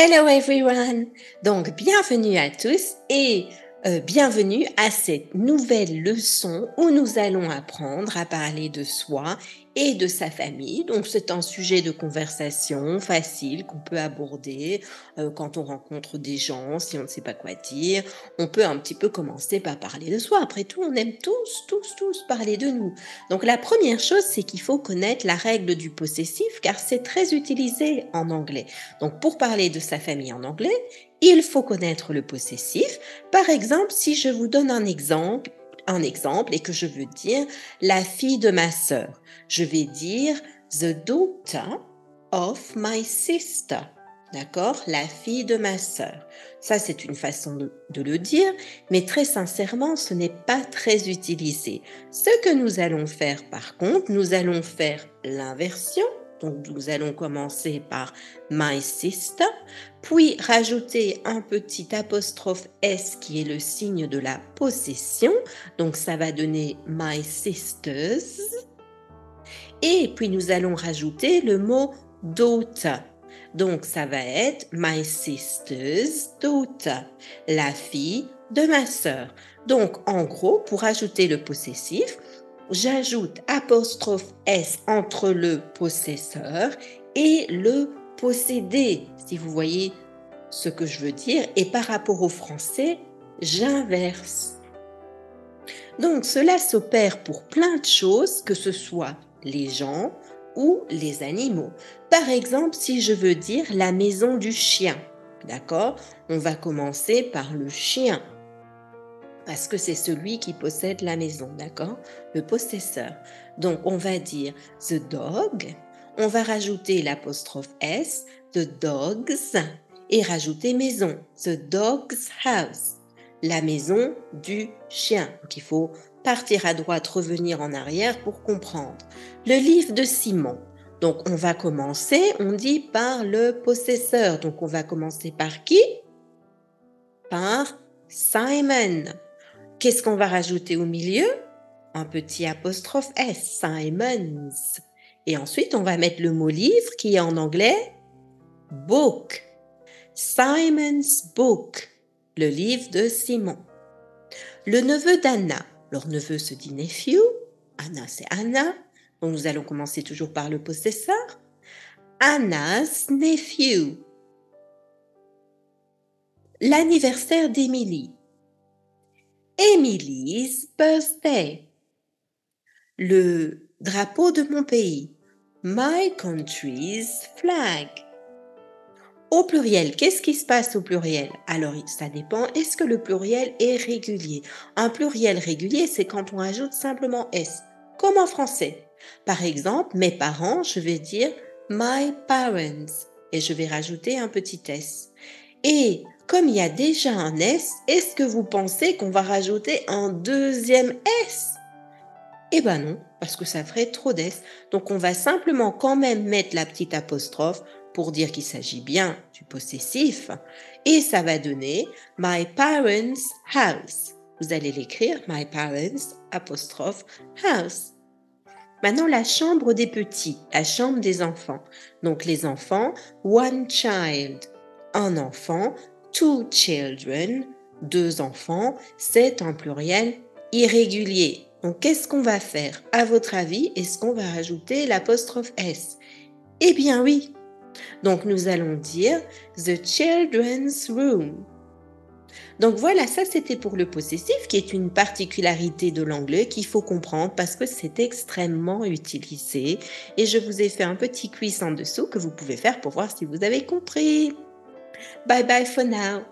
Hello everyone! Donc, bienvenue à tous et euh, bienvenue à cette nouvelle leçon où nous allons apprendre à parler de soi et de sa famille. Donc c'est un sujet de conversation facile qu'on peut aborder euh, quand on rencontre des gens, si on ne sait pas quoi dire. On peut un petit peu commencer par parler de soi. Après tout, on aime tous, tous, tous parler de nous. Donc la première chose, c'est qu'il faut connaître la règle du possessif car c'est très utilisé en anglais. Donc pour parler de sa famille en anglais, il faut connaître le possessif. Par exemple, si je vous donne un exemple, un exemple et que je veux dire la fille de ma sœur, je vais dire the daughter of my sister. D'accord? La fille de ma sœur. Ça, c'est une façon de, de, le dire, mais très sincèrement, ce n'est pas très utilisé. Ce que nous allons faire, par contre, nous allons faire l'inversion donc nous allons commencer par my sister, puis rajouter un petit apostrophe S qui est le signe de la possession. Donc ça va donner my sisters. Et puis nous allons rajouter le mot daughter. Donc ça va être my sister's daughter, la fille de ma sœur. Donc en gros, pour ajouter le possessif, j'ajoute apostrophe S entre le possesseur et le possédé, si vous voyez ce que je veux dire. Et par rapport au français, j'inverse. Donc cela s'opère pour plein de choses, que ce soit les gens ou les animaux. Par exemple, si je veux dire la maison du chien, d'accord? On va commencer par le chien parce que c'est celui qui possède la maison, d'accord? Le possesseur. Donc on va dire the dog, on va rajouter l'apostrophe S, the dogs, et rajouter maison, the dog's house, la maison du chien. Donc il faut partir à droite, revenir en arrière pour comprendre. Le livre de Simon. Donc on va commencer, on dit par le possesseur. Donc on va commencer par qui? Par Simon. Qu'est-ce qu'on va rajouter au milieu? Un petit apostrophe S, Simons. Et ensuite, on va mettre le mot livre qui est en anglais book. Simon's book, le livre de Simon. Le neveu d'Anna. Leur neveu se dit nephew. Anna, c'est Anna. Donc nous allons commencer toujours par le possesseur. Anna's nephew. L'anniversaire d'Émilie. Emily's birthday. Le drapeau de mon pays. My country's flag. Au pluriel, qu'est-ce qui se passe au pluriel? Alors, ça dépend. Est-ce que le pluriel est régulier? Un pluriel régulier, c'est quand on ajoute simplement S, comme en français. Par exemple, mes parents, je vais dire my parents et je vais rajouter un petit S. Et comme il y a déjà un S, est-ce que vous pensez qu'on va rajouter un deuxième S? Eh ben non, parce que ça ferait trop d'S. Donc on va simplement quand même mettre la petite apostrophe pour dire qu'il s'agit bien du possessif. Et ça va donner My parents' house. Vous allez l'écrire My parents' house. Maintenant, la chambre des petits, la chambre des enfants. Donc les enfants, one child, un enfant, two children, deux enfants, c'est un pluriel irrégulier. Donc, qu'est-ce qu'on va faire? À votre avis, est-ce qu'on va rajouter l'apostrophe S? Eh bien oui. Donc, nous allons dire the children's room. Donc voilà, ça c'était pour le possessif qui est une particularité de l'anglais qu'il faut comprendre parce que c'est extrêmement utilisé. Et je vous ai fait un petit quiz en dessous que vous pouvez faire pour voir si vous avez compris. Bye bye for now.